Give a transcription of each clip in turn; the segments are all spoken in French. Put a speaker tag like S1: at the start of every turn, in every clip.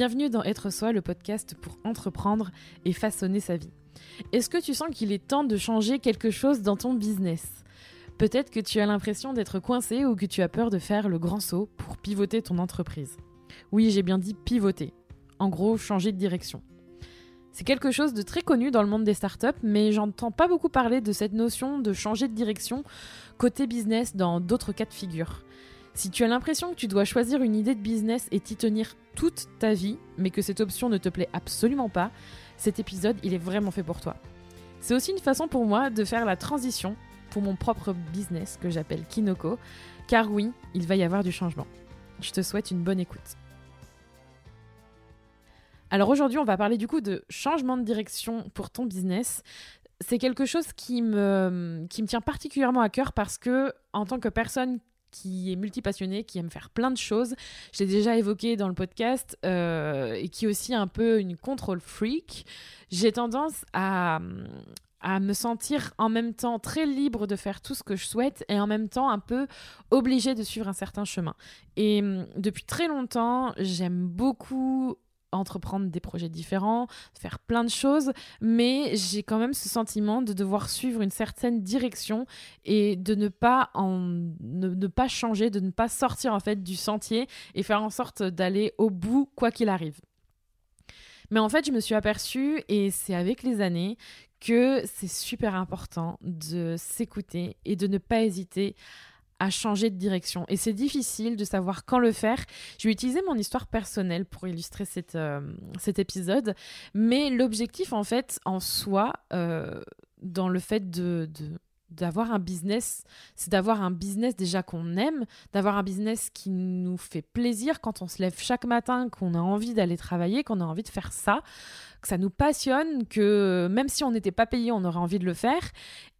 S1: Bienvenue dans Être Soi, le podcast pour entreprendre et façonner sa vie. Est-ce que tu sens qu'il est temps de changer quelque chose dans ton business? Peut-être que tu as l'impression d'être coincé ou que tu as peur de faire le grand saut pour pivoter ton entreprise. Oui, j'ai bien dit pivoter. En gros, changer de direction. C'est quelque chose de très connu dans le monde des startups, mais j'entends pas beaucoup parler de cette notion de changer de direction côté business dans d'autres cas de figure. Si tu as l'impression que tu dois choisir une idée de business et t'y tenir toute ta vie, mais que cette option ne te plaît absolument pas, cet épisode, il est vraiment fait pour toi. C'est aussi une façon pour moi de faire la transition pour mon propre business que j'appelle Kinoko, car oui, il va y avoir du changement. Je te souhaite une bonne écoute. Alors aujourd'hui, on va parler du coup de changement de direction pour ton business. C'est quelque chose qui me, qui me tient particulièrement à cœur parce que, en tant que personne qui est multipassionné, qui aime faire plein de choses. Je l'ai déjà évoqué dans le podcast euh, et qui est aussi un peu une control freak. J'ai tendance à, à me sentir en même temps très libre de faire tout ce que je souhaite et en même temps un peu obligée de suivre un certain chemin. Et hum, depuis très longtemps, j'aime beaucoup entreprendre des projets différents, faire plein de choses, mais j'ai quand même ce sentiment de devoir suivre une certaine direction et de ne pas en ne, pas changer, de ne pas sortir en fait du sentier et faire en sorte d'aller au bout quoi qu'il arrive. Mais en fait, je me suis aperçue, et c'est avec les années, que c'est super important de s'écouter et de ne pas hésiter à changer de direction. Et c'est difficile de savoir quand le faire. Je vais utiliser mon histoire personnelle pour illustrer cette, euh, cet épisode. Mais l'objectif, en fait, en soi, euh, dans le fait de, de d'avoir un business, c'est d'avoir un business déjà qu'on aime, d'avoir un business qui nous fait plaisir quand on se lève chaque matin, qu'on a envie d'aller travailler, qu'on a envie de faire ça, que ça nous passionne, que même si on n'était pas payé, on aurait envie de le faire,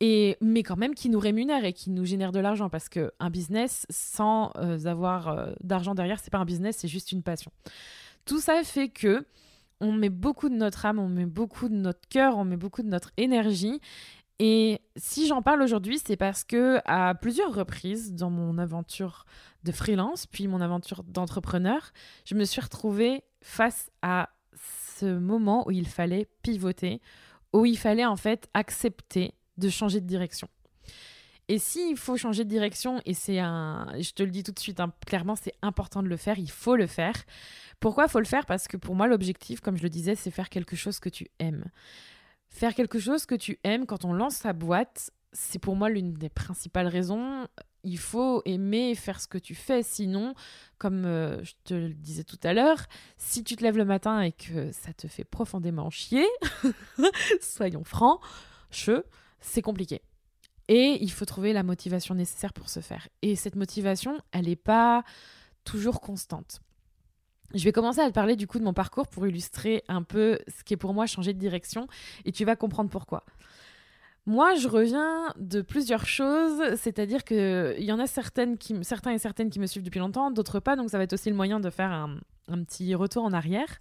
S1: et mais quand même qui nous rémunère et qui nous génère de l'argent parce que un business sans euh, avoir euh, d'argent derrière, c'est pas un business, c'est juste une passion. Tout ça fait que on met beaucoup de notre âme, on met beaucoup de notre cœur, on met beaucoup de notre énergie et si j'en parle aujourd'hui, c'est parce que à plusieurs reprises dans mon aventure de freelance, puis mon aventure d'entrepreneur, je me suis retrouvée face à ce moment où il fallait pivoter, où il fallait en fait accepter de changer de direction. Et s'il faut changer de direction, et c'est un, je te le dis tout de suite, hein, clairement, c'est important de le faire, il faut le faire. Pourquoi faut le faire? Parce que pour moi, l'objectif, comme je le disais, c'est faire quelque chose que tu aimes. Faire quelque chose que tu aimes quand on lance sa boîte, c'est pour moi l'une des principales raisons. Il faut aimer faire ce que tu fais, sinon, comme euh, je te le disais tout à l'heure, si tu te lèves le matin et que ça te fait profondément chier, soyons francs, che, c'est compliqué. Et il faut trouver la motivation nécessaire pour ce faire. Et cette motivation, elle n'est pas toujours constante. Je vais commencer à te parler du coup de mon parcours pour illustrer un peu ce qui est pour moi changer de direction et tu vas comprendre pourquoi. Moi, je reviens de plusieurs choses, c'est-à-dire qu'il y en a certaines certains et certaines qui me suivent depuis longtemps, d'autres pas, donc ça va être aussi le moyen de faire un, un petit retour en arrière.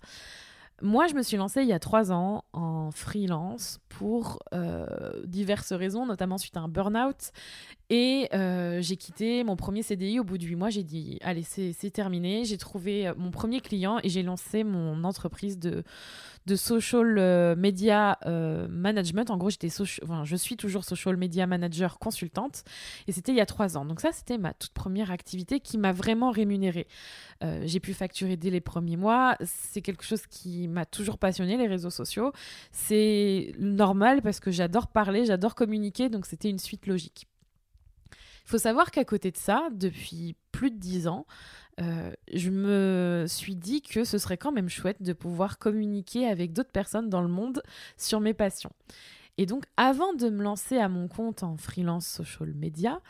S1: Moi, je me suis lancée il y a trois ans en freelance pour euh, diverses raisons, notamment suite à un burn-out. Et euh, j'ai quitté mon premier CDI au bout de huit mois. J'ai dit, allez, c'est terminé. J'ai trouvé euh, mon premier client et j'ai lancé mon entreprise de, social euh, media management. En gros, enfin, je suis toujours social media manager consultante et c'était il y a trois ans. Donc ça, c'était ma toute première activité qui m'a vraiment rémunérée. J'ai pu facturer dès les premiers mois. C'est quelque chose qui m'a toujours passionné, les réseaux sociaux. C'est normal parce que j'adore parler, j'adore communiquer, donc c'était une suite logique. Il faut savoir qu'à côté de ça, depuis plus de dix ans, euh, je me suis dit que ce serait quand même chouette de pouvoir communiquer avec d'autres personnes dans le monde sur mes passions. Et donc, avant de me lancer à mon compte en freelance social media,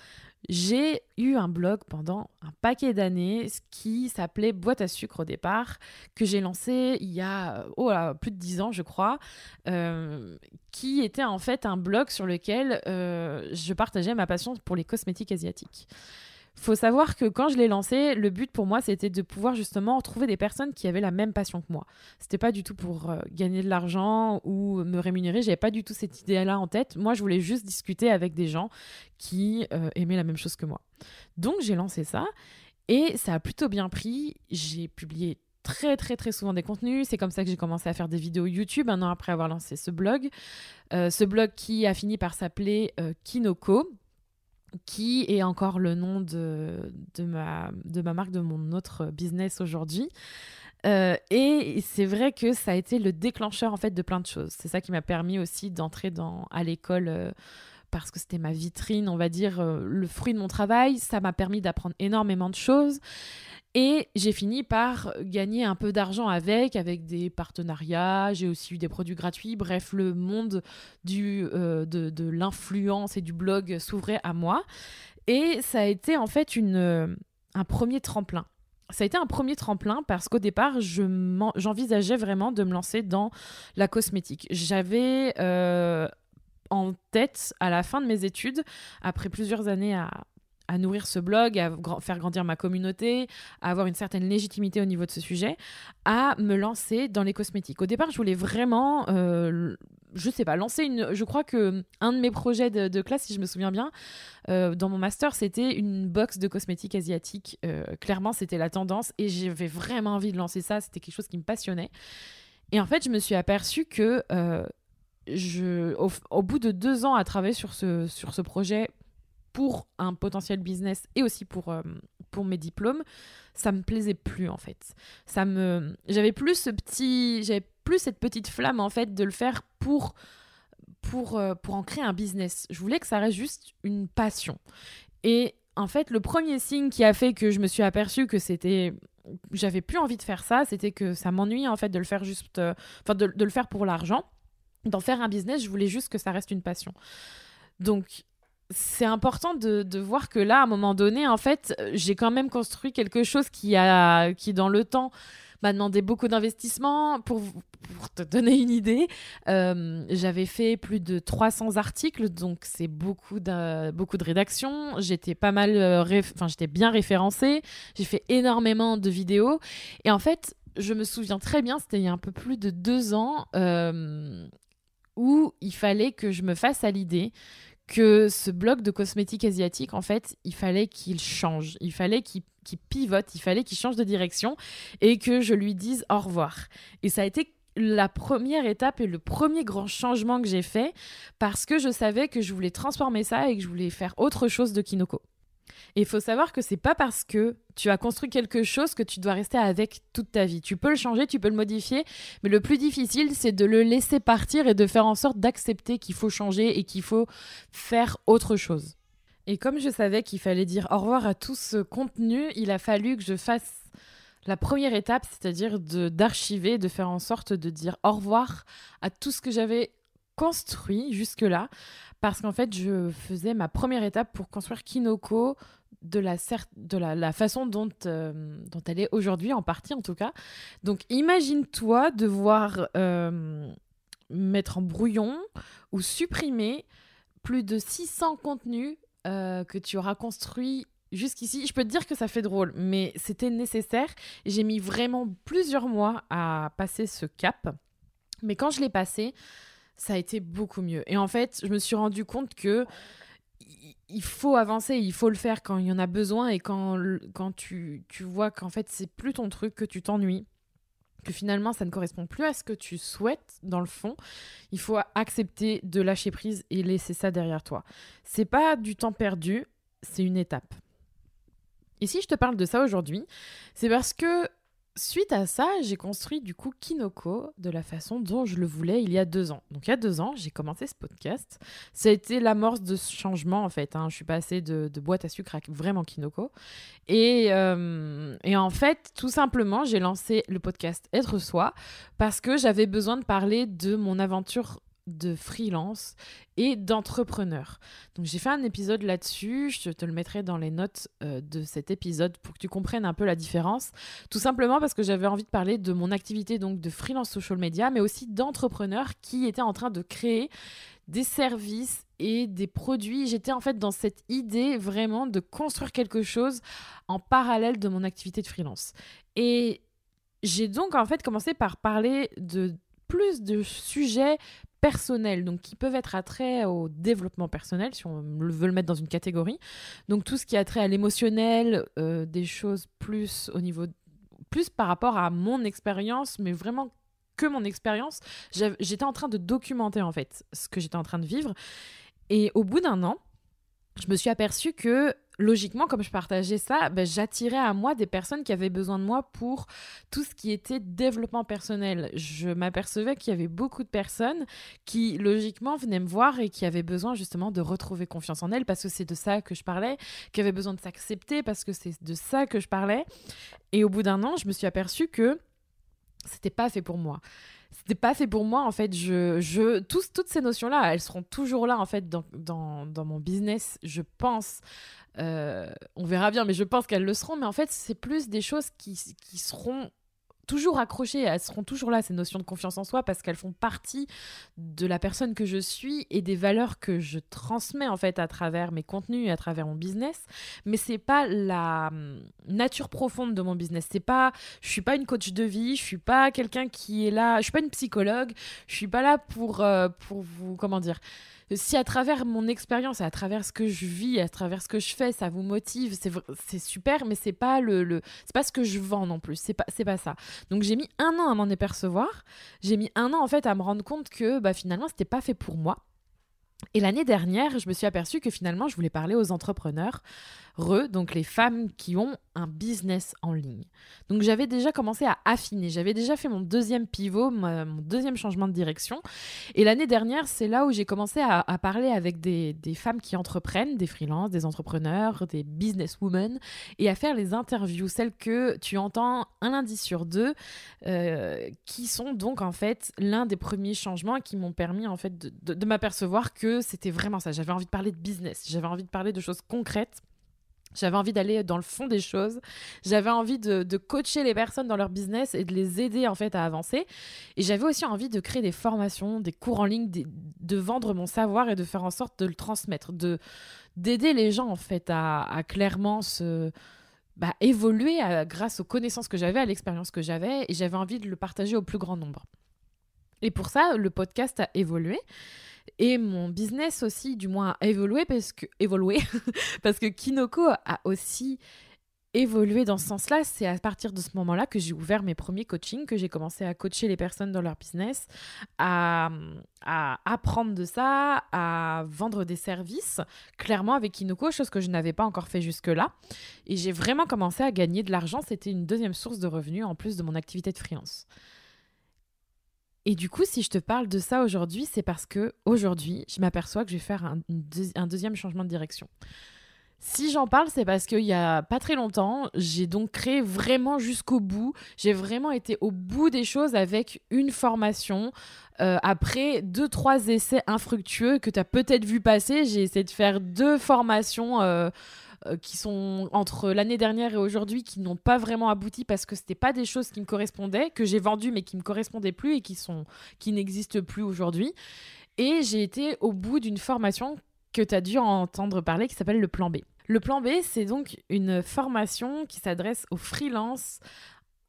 S1: j'ai eu un blog pendant un paquet d'années qui s'appelait Boîte à sucre au départ, que j'ai lancé il y a oh plus de dix ans, je crois, euh, qui était en fait un blog sur lequel euh, je partageais ma passion pour les cosmétiques asiatiques faut savoir que quand je l'ai lancé, le but pour moi, c'était de pouvoir justement trouver des personnes qui avaient la même passion que moi. C'était pas du tout pour euh, gagner de l'argent ou me rémunérer. J'avais pas du tout cette idée-là en tête. Moi, je voulais juste discuter avec des gens qui euh, aimaient la même chose que moi. Donc, j'ai lancé ça et ça a plutôt bien pris. J'ai publié très très très souvent des contenus. C'est comme ça que j'ai commencé à faire des vidéos YouTube un an après avoir lancé ce blog. Euh, ce blog qui a fini par s'appeler euh, Kinoko, qui est encore le nom de, de, ma, de ma marque, de mon autre business aujourd'hui. Euh, et c'est vrai que ça a été le déclencheur en fait de plein de choses. C'est ça qui m'a permis aussi d'entrer à l'école parce que c'était ma vitrine, on va dire, le fruit de mon travail. Ça m'a permis d'apprendre énormément de choses. Et j'ai fini par gagner un peu d'argent avec, avec des partenariats. J'ai aussi eu des produits gratuits. Bref, le monde euh, de, de l'influence et du blog s'ouvrait à moi. Et ça a été en fait une, un premier tremplin. Ça a été un premier tremplin parce qu'au départ, j'envisageais vraiment de me lancer dans la cosmétique. J'avais euh, en tête, à la fin de mes études, après plusieurs années à, à nourrir ce blog, à faire grandir ma communauté, à avoir une certaine légitimité au niveau de ce sujet, à me lancer dans les cosmétiques. Au départ, je voulais vraiment, euh, je sais pas, lancer une. Je crois que un de mes projets de, classe, si je me souviens bien, euh, dans mon master, c'était une box de cosmétiques asiatiques. Euh, clairement, c'était la tendance et j'avais vraiment envie de lancer ça. C'était quelque chose qui me passionnait. Et en fait, je me suis aperçue que au, au, bout de deux ans à travailler sur ce, sur ce projet pour un potentiel business et aussi pour, euh, pour mes diplômes, ça me plaisait plus en fait. Ça me j'avais plus ce petit j'avais plus cette petite flamme en fait de le faire pour pour euh, pour en créer un business. Je voulais que ça reste juste une passion. Et en fait, le premier signe qui a fait que je me suis aperçue que c'était j'avais plus envie de faire ça, c'était que ça m'ennuyait en fait de le faire juste euh, enfin de, de le faire pour l'argent. D'en faire un business, je voulais juste que ça reste une passion. Donc c'est important de, voir que là, à un moment donné, en fait, j'ai quand même construit quelque chose qui, a, qui dans le temps, m'a demandé beaucoup d'investissement. Pour, te donner une idée, euh, j'avais fait plus de 300 articles, donc c'est beaucoup de, beaucoup de rédaction. J'étais pas mal, euh, enfin, j'étais bien référencée. J'ai fait énormément de vidéos. Et en fait, je me souviens très bien, c'était il y a un peu plus de deux ans, euh, où il fallait que je me fasse à l'idée que ce bloc de cosmétiques asiatiques, en fait, il fallait qu'il change, il fallait qu'il pivote, il fallait qu'il change de direction et que je lui dise au revoir. Et ça a été la première étape et le premier grand changement que j'ai fait parce que je savais que je voulais transformer ça et que je voulais faire autre chose de Kinoko. Et il faut savoir que c'est pas parce que tu as construit quelque chose que tu dois rester avec toute ta vie. Tu peux le changer, tu peux le modifier, mais le plus difficile, c'est de le laisser partir et de faire en sorte d'accepter qu'il faut changer et qu'il faut faire autre chose. Et comme je savais qu'il fallait dire au revoir à tout ce contenu, il a fallu que je fasse la première étape, c'est-à-dire d'archiver, de faire en sorte de dire au revoir à tout ce que j'avais construit jusque-là, parce qu'en fait, je faisais ma première étape pour construire Kinoko de la, façon dont, euh, dont elle est aujourd'hui, en partie en tout cas. Donc imagine-toi devoir euh, mettre en brouillon ou supprimer plus de 600 contenus euh, que tu auras construits jusqu'ici. Je peux te dire que ça fait drôle, mais c'était nécessaire. J'ai mis vraiment plusieurs mois à passer ce cap. Mais quand je l'ai passé, ça a été beaucoup mieux. Et en fait, je me suis rendu compte que il faut avancer, il faut le faire quand il y en a besoin et quand, quand tu, tu vois qu'en fait c'est plus ton truc, que tu t'ennuies, que finalement ça ne correspond plus à ce que tu souhaites dans le fond, il faut accepter de lâcher prise et laisser ça derrière toi. C'est pas du temps perdu, c'est une étape. Et si je te parle de ça aujourd'hui, c'est parce que Suite à ça, j'ai construit du coup Kinoko de la façon dont je le voulais il y a deux ans. Donc il y a deux ans, j'ai commencé ce podcast. Ça a été l'amorce de ce changement en fait. Hein. Je suis passée de, boîte à sucre à vraiment Kinoko. Et, euh, et en fait, tout simplement, j'ai lancé le podcast Être Soi parce que j'avais besoin de parler de mon aventure de freelance et d'entrepreneur. Donc j'ai fait un épisode là-dessus, je te le mettrai dans les notes euh, de cet épisode pour que tu comprennes un peu la différence. Tout simplement parce que j'avais envie de parler de mon activité donc de freelance social media, mais aussi d'entrepreneur qui était en train de créer des services et des produits. J'étais en fait dans cette idée vraiment de construire quelque chose en parallèle de mon activité de freelance. Et j'ai donc en fait commencé par parler de plus de sujets personnels, donc qui peuvent être attrait au développement personnel, si on veut le mettre dans une catégorie. Donc tout ce qui a trait à l'émotionnel, euh, des choses plus au niveau plus par rapport à mon expérience, mais vraiment que mon expérience. J'étais en train de documenter en fait ce que j'étais en train de vivre. Et au bout d'un an, je me suis aperçue que logiquement, comme je partageais ça, ben, j'attirais à moi des personnes qui avaient besoin de moi pour tout ce qui était développement personnel. Je m'apercevais qu'il y avait beaucoup de personnes qui, logiquement, venaient me voir et qui avaient besoin justement de retrouver confiance en elles parce que c'est de ça que je parlais, qui avaient besoin de s'accepter parce que c'est de ça que je parlais. Et au bout d'un an, je me suis aperçue que c'était pas fait pour moi c'était pas fait pour moi en fait. Je, je toutes ces notions là elles seront toujours là en fait dans, mon business je pense. Euh, on verra bien mais je pense qu'elles le seront. Mais en fait c'est plus des choses qui seront toujours accrochées, elles seront toujours là, ces notions de confiance en soi, parce qu'elles font partie de la personne que je suis et des valeurs que je transmets en fait à travers mes contenus à travers mon business. Mais c'est pas la hum, nature profonde de mon business. C'est pas, je suis pas une coach de vie, je suis pas quelqu'un qui est là, je suis pas une psychologue, je suis pas là pour, euh, pour vous, comment dire si à travers mon expérience, à travers ce que je vis, à travers ce que je fais, ça vous motive, c'est super, mais c'est pas le, c'est pas ce que je vends non plus. C'est pas, c'est pas ça. Donc j'ai mis un an à m'en apercevoir. J'ai mis un an en fait à me rendre compte que bah, finalement c'était pas fait pour moi. Et l'année dernière, je me suis aperçue que finalement, je voulais parler aux entrepreneurs, donc les femmes qui ont un business en ligne. Donc j'avais déjà commencé à affiner, j'avais déjà fait mon deuxième pivot, mon deuxième changement de direction. Et l'année dernière, c'est là où j'ai commencé à, parler avec des, femmes qui entreprennent, des freelances, des entrepreneurs, des businesswomen, et à faire les interviews, celles que tu entends un lundi sur deux, euh, qui sont donc en fait l'un des premiers changements qui m'ont permis en fait de m'apercevoir que c'était vraiment ça. J'avais envie de parler de business, j'avais envie de parler de choses concrètes j'avais envie d'aller dans le fond des choses. J'avais envie de, coacher les personnes dans leur business et de les aider en fait à avancer. Et j'avais aussi envie de créer des formations, des cours en ligne, de vendre mon savoir et de faire en sorte de le transmettre, de d'aider les gens en fait à, clairement se bah, évoluer grâce aux connaissances que j'avais, à l'expérience que j'avais. Et j'avais envie de le partager au plus grand nombre. Et pour ça, le podcast a évolué. Et mon business aussi, du moins, a évolué parce que, évolué, parce que Kinoko a aussi évolué dans ce sens-là. C'est à partir de ce moment-là que j'ai ouvert mes premiers coachings, que j'ai commencé à coacher les personnes dans leur business, à, à, apprendre de ça, à vendre des services, clairement avec Kinoko, chose que je n'avais pas encore fait jusque-là. Et j'ai vraiment commencé à gagner de l'argent. C'était une deuxième source de revenus en plus de mon activité de freelance. Et du coup, si je te parle de ça aujourd'hui, c'est parce que aujourd'hui, je m'aperçois que je vais faire un, deuxième changement de direction. Si j'en parle, c'est parce qu'il y a pas très longtemps, j'ai donc créé vraiment jusqu'au bout. J'ai vraiment été au bout des choses avec une formation. Euh, après deux, trois essais infructueux que tu as peut-être vu passer, j'ai essayé de faire deux formations. Euh, euh, qui sont entre l'année dernière et aujourd'hui qui n'ont pas vraiment abouti parce que c'était pas des choses qui me correspondaient que j'ai vendues mais qui me correspondaient plus et qui sont qui n'existent plus aujourd'hui et j'ai été au bout d'une formation que tu as dû entendre parler qui s'appelle le plan B. Le plan B, c'est donc une formation qui s'adresse aux freelances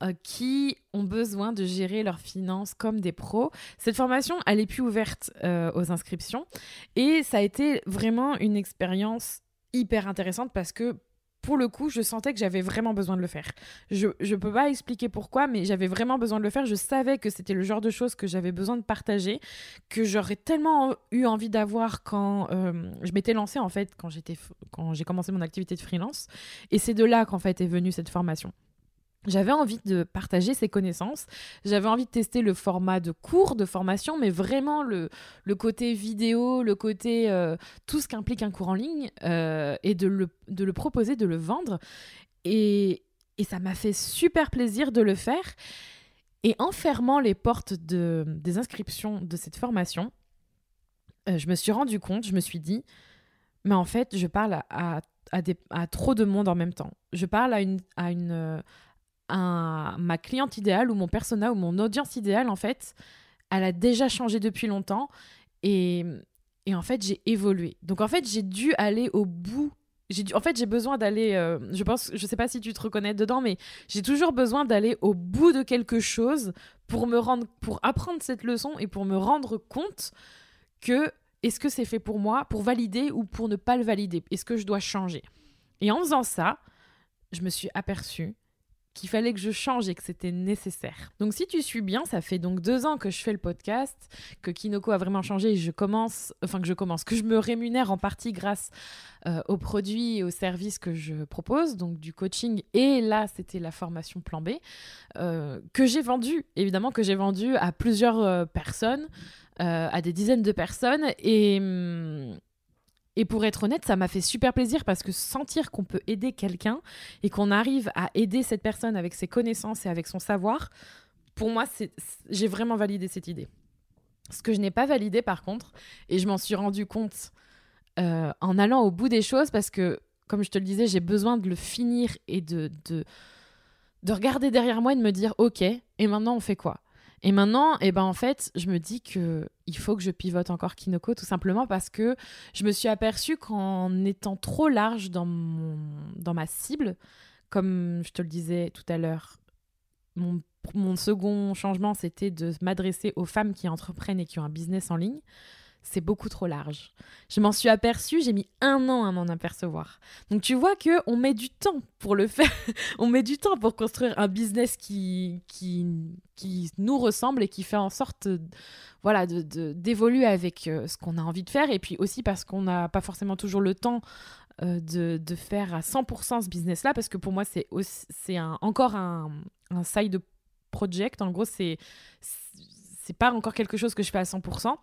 S1: euh, qui ont besoin de gérer leurs finances comme des pros. Cette formation, elle est plus ouverte euh, aux inscriptions et ça a été vraiment une expérience hyper intéressante parce que pour le coup, je sentais que j'avais vraiment besoin de le faire. Je ne peux pas expliquer pourquoi, mais j'avais vraiment besoin de le faire. Je savais que c'était le genre de choses que j'avais besoin de partager, que j'aurais tellement eu envie d'avoir quand euh, je m'étais lancée, en fait, quand j'ai commencé mon activité de freelance. Et c'est de là qu'en fait est venue cette formation. J'avais envie de partager ces connaissances, j'avais envie de tester le format de cours, de formation, mais vraiment le, côté vidéo, le côté euh, tout ce qu'implique un cours en ligne, euh, et de le, de le, proposer, de le vendre. Et, et ça m'a fait super plaisir de le faire. Et en fermant les portes de, des inscriptions de cette formation, euh, je me suis rendu compte, je me suis dit, mais en fait, je parle à, à trop de monde en même temps. Je parle à une, à une, ma cliente idéale ou mon persona ou mon audience idéale, en fait, elle a déjà changé depuis longtemps et, et en fait, j'ai évolué. Donc, en fait, j'ai dû aller au bout. En fait, j'ai besoin d'aller. Euh, je pense, je sais pas si tu te reconnais dedans, mais j'ai toujours besoin d'aller au bout de quelque chose pour me rendre, pour apprendre cette leçon et pour me rendre compte que est-ce que c'est fait pour moi, pour valider ou pour ne pas le valider? Est-ce que je dois changer? Et en faisant ça, je me suis aperçue qu'il fallait que je change et que c'était nécessaire. Donc si tu suis bien, ça fait donc deux ans que je fais le podcast, que Kinoko a vraiment changé et je commence, enfin que je commence, que je me rémunère en partie grâce euh, aux produits et aux services que je propose, donc du coaching et là c'était la formation plan B, euh, que j'ai vendu, évidemment que j'ai vendu à plusieurs euh, personnes, à des dizaines de personnes et... Hum, et pour être honnête, ça m'a fait super plaisir parce que sentir qu'on peut aider quelqu'un et qu'on arrive à aider cette personne avec ses connaissances et avec son savoir, pour moi, j'ai vraiment validé cette idée. Ce que je n'ai pas validé par contre, et je m'en suis rendu compte euh, en allant au bout des choses parce que, comme je te le disais, j'ai besoin de le finir et de, de, de regarder derrière moi et de me dire, ok, et maintenant on fait quoi? Et maintenant, eh ben en fait, je me dis que il faut que je pivote encore Kinoko tout simplement parce que je me suis aperçue qu'en étant trop large dans, dans ma cible, comme je te le disais tout à l'heure, mon, mon second changement, c'était de m'adresser aux femmes qui entreprennent et qui ont un business en ligne c'est beaucoup trop large. Je m'en suis aperçue, j'ai mis un an à m'en apercevoir. Donc tu vois que on met du temps pour le faire. on met du temps pour construire un business qui, qui, qui nous ressemble et qui fait en sorte voilà, de, d'évoluer avec euh, ce qu'on a envie de faire. Et puis aussi parce qu'on n'a pas forcément toujours le temps euh, de, de, faire à 100% ce business-là. Parce que pour moi, c'est, un, encore un, un side project. En gros, c'est pas encore quelque chose que je fais à 100%.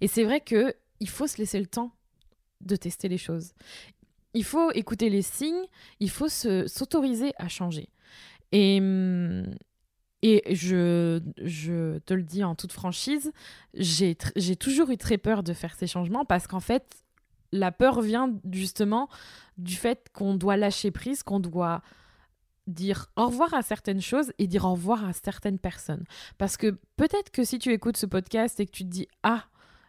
S1: Et c'est vrai que il faut se laisser le temps de tester les choses. Il faut écouter les signes, il faut s'autoriser à changer. Et, mm, et je, je te le dis en toute franchise, j'ai toujours eu très peur de faire ces changements parce qu'en fait, la peur vient justement du fait qu'on doit lâcher prise, qu'on doit dire au revoir à certaines choses et dire au revoir à certaines personnes. Parce que peut-être que si tu écoutes ce podcast et que tu te dis Ah,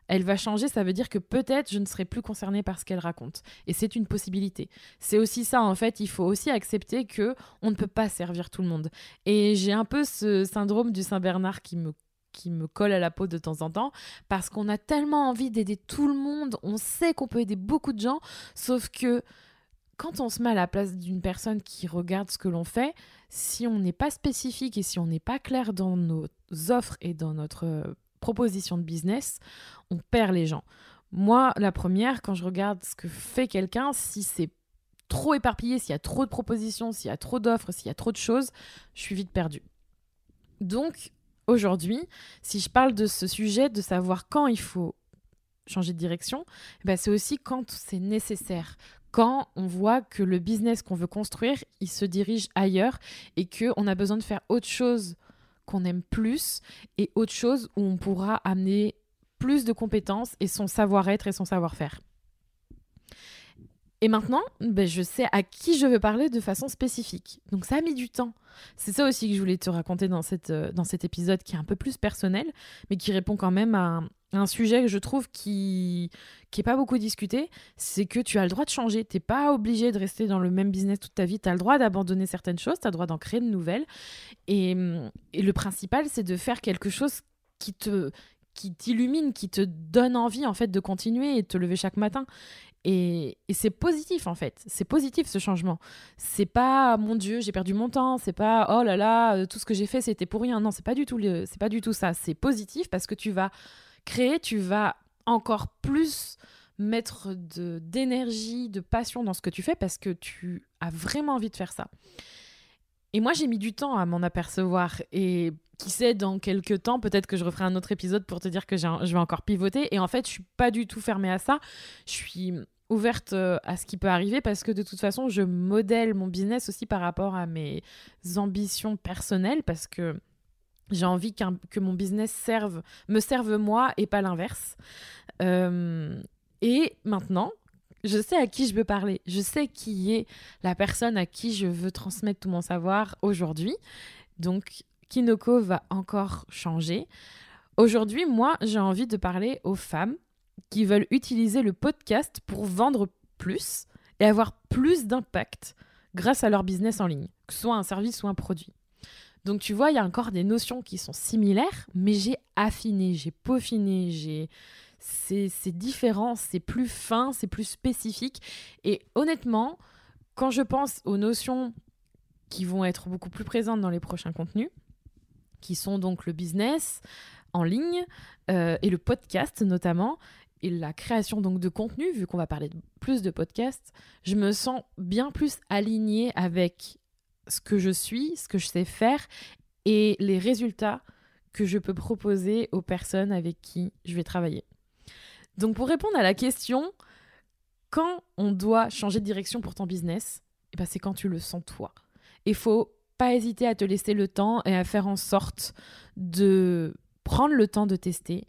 S1: elle va changer, ça veut dire que peut-être je ne serai plus concernée par ce qu'elle raconte. Et c'est une possibilité. C'est aussi ça, en fait, il faut aussi accepter que on ne peut pas servir tout le monde. Et j'ai un peu ce syndrome du Saint-Bernard qui me qui me colle à la peau de temps en temps parce qu'on a tellement envie d'aider tout le monde, on sait qu'on peut aider beaucoup de gens, sauf que quand on se met à la place d'une personne qui regarde ce que l'on fait, si on n'est pas spécifique et si on n'est pas clair dans nos offres et dans notre proposition de business, on perd les gens. Moi, la première, quand je regarde ce que fait quelqu'un, si c'est trop éparpillé, s'il y a trop de propositions, s'il y a trop d'offres, s'il y a trop de choses, je suis vite perdue. Donc, aujourd'hui, si je parle de ce sujet, de savoir quand il faut changer de direction, eh ben c'est aussi quand c'est nécessaire, quand on voit que le business qu'on veut construire, il se dirige ailleurs et qu'on a besoin de faire autre chose qu'on aime plus et autre chose où on pourra amener plus de compétences et son savoir-être et son savoir-faire. Et maintenant, ben, je sais à qui je veux parler de façon spécifique. Donc ça a mis du temps. C'est ça aussi que je voulais te raconter dans, cette, euh, dans cet épisode qui est un peu plus personnel, mais qui répond quand même à, un sujet que je trouve qui qui est pas beaucoup discuté, c'est que tu as le droit de changer. Tu n'es pas obligé de rester dans le même business toute ta vie. Tu as le droit d'abandonner certaines choses, tu as le droit d'en créer de nouvelles. Et, et le principal, c'est de faire quelque chose qui te qui t'illumine, qui te donne envie en fait de continuer et de te lever chaque matin. Et, et c'est positif en fait. C'est positif ce changement. C'est pas mon Dieu, j'ai perdu mon temps. C'est pas oh là là, euh, tout ce que j'ai fait c'était pour rien. Non, c'est pas du tout c'est pas du tout ça. C'est positif parce que tu vas créer, tu vas encore plus mettre d'énergie, de passion dans ce que tu fais parce que tu as vraiment envie de faire ça. Et moi, j'ai mis du temps à m'en apercevoir. Et qui sait, dans quelques temps, peut-être que je referai un autre épisode pour te dire que je vais encore pivoter. Et en fait, je suis pas du tout fermée à ça. Je suis ouverte euh, à ce qui peut arriver parce que de toute façon, je modèle mon business aussi par rapport à mes ambitions personnelles parce que j'ai envie que mon business serve, me serve moi et pas l'inverse. Euh, et maintenant, je sais à qui je veux parler. Je sais qui est la personne à qui je veux transmettre tout mon savoir aujourd'hui. Donc, Kinoko va encore changer. Aujourd'hui, moi, j'ai envie de parler aux femmes qui veulent utiliser le podcast pour vendre plus et avoir plus d'impact grâce à leur business en ligne, que ce soit un service ou un produit. Donc tu vois, il y a encore des notions qui sont similaires, mais j'ai affiné, j'ai peaufiné, j'ai c'est différent, c'est plus fin, c'est plus spécifique. Et honnêtement, quand je pense aux notions qui vont être beaucoup plus présentes dans les prochains contenus, qui sont donc le business en ligne euh, et le podcast notamment et la création donc de contenu, vu qu'on va parler plus de podcasts, je me sens bien plus alignée avec ce que je suis, ce que je sais faire et les résultats que je peux proposer aux personnes avec qui je vais travailler. Donc pour répondre à la question, quand on doit changer de direction pour ton business, eh ben c'est quand tu le sens toi. Il faut pas hésiter à te laisser le temps et à faire en sorte de prendre le temps de tester,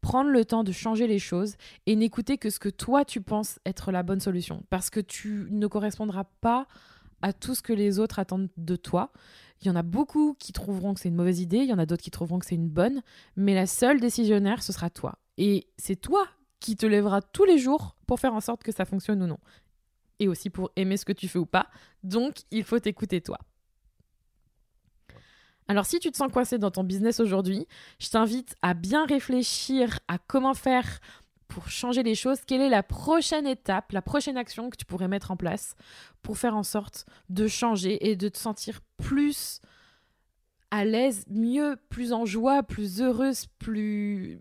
S1: prendre le temps de changer les choses et n'écouter que ce que toi tu penses être la bonne solution parce que tu ne correspondras pas à tout ce que les autres attendent de toi. Il y en a beaucoup qui trouveront que c'est une mauvaise idée, il y en a d'autres qui trouveront que c'est une bonne, mais la seule décisionnaire, ce sera toi. Et c'est toi qui te lèveras tous les jours pour faire en sorte que ça fonctionne ou non. Et aussi pour aimer ce que tu fais ou pas. Donc, il faut t'écouter toi. Alors si tu te sens coincé dans ton business aujourd'hui, je t'invite à bien réfléchir à comment faire pour changer les choses, quelle est la prochaine étape, la prochaine action que tu pourrais mettre en place pour faire en sorte de changer et de te sentir plus à l'aise, mieux, plus en joie, plus heureuse, plus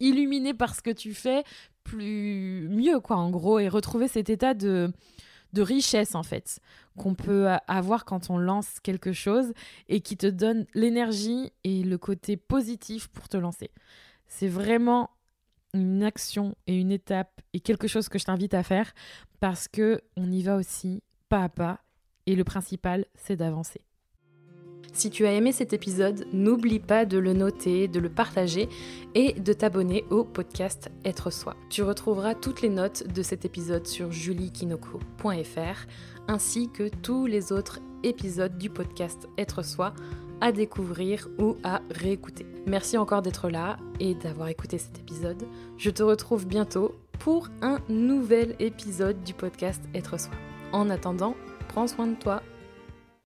S1: illuminée par ce que tu fais, plus mieux quoi en gros et retrouver cet état de de richesse en fait qu'on peut avoir quand on lance quelque chose et qui te donne l'énergie et le côté positif pour te lancer. C'est vraiment une action et une étape et quelque chose que je t'invite à faire parce que on y va aussi pas à pas et le principal c'est d'avancer. Si tu as aimé cet épisode, n'oublie pas de le noter, de le partager et de t'abonner au podcast Être Soi. Tu retrouveras toutes les notes de cet épisode sur juliekinoko.fr ainsi que tous les autres épisodes du podcast Être Soi à découvrir ou à réécouter. Merci encore d'être là et d'avoir écouté cet épisode. Je te retrouve bientôt pour un nouvel épisode du podcast Être Soi. En attendant, prends soin de toi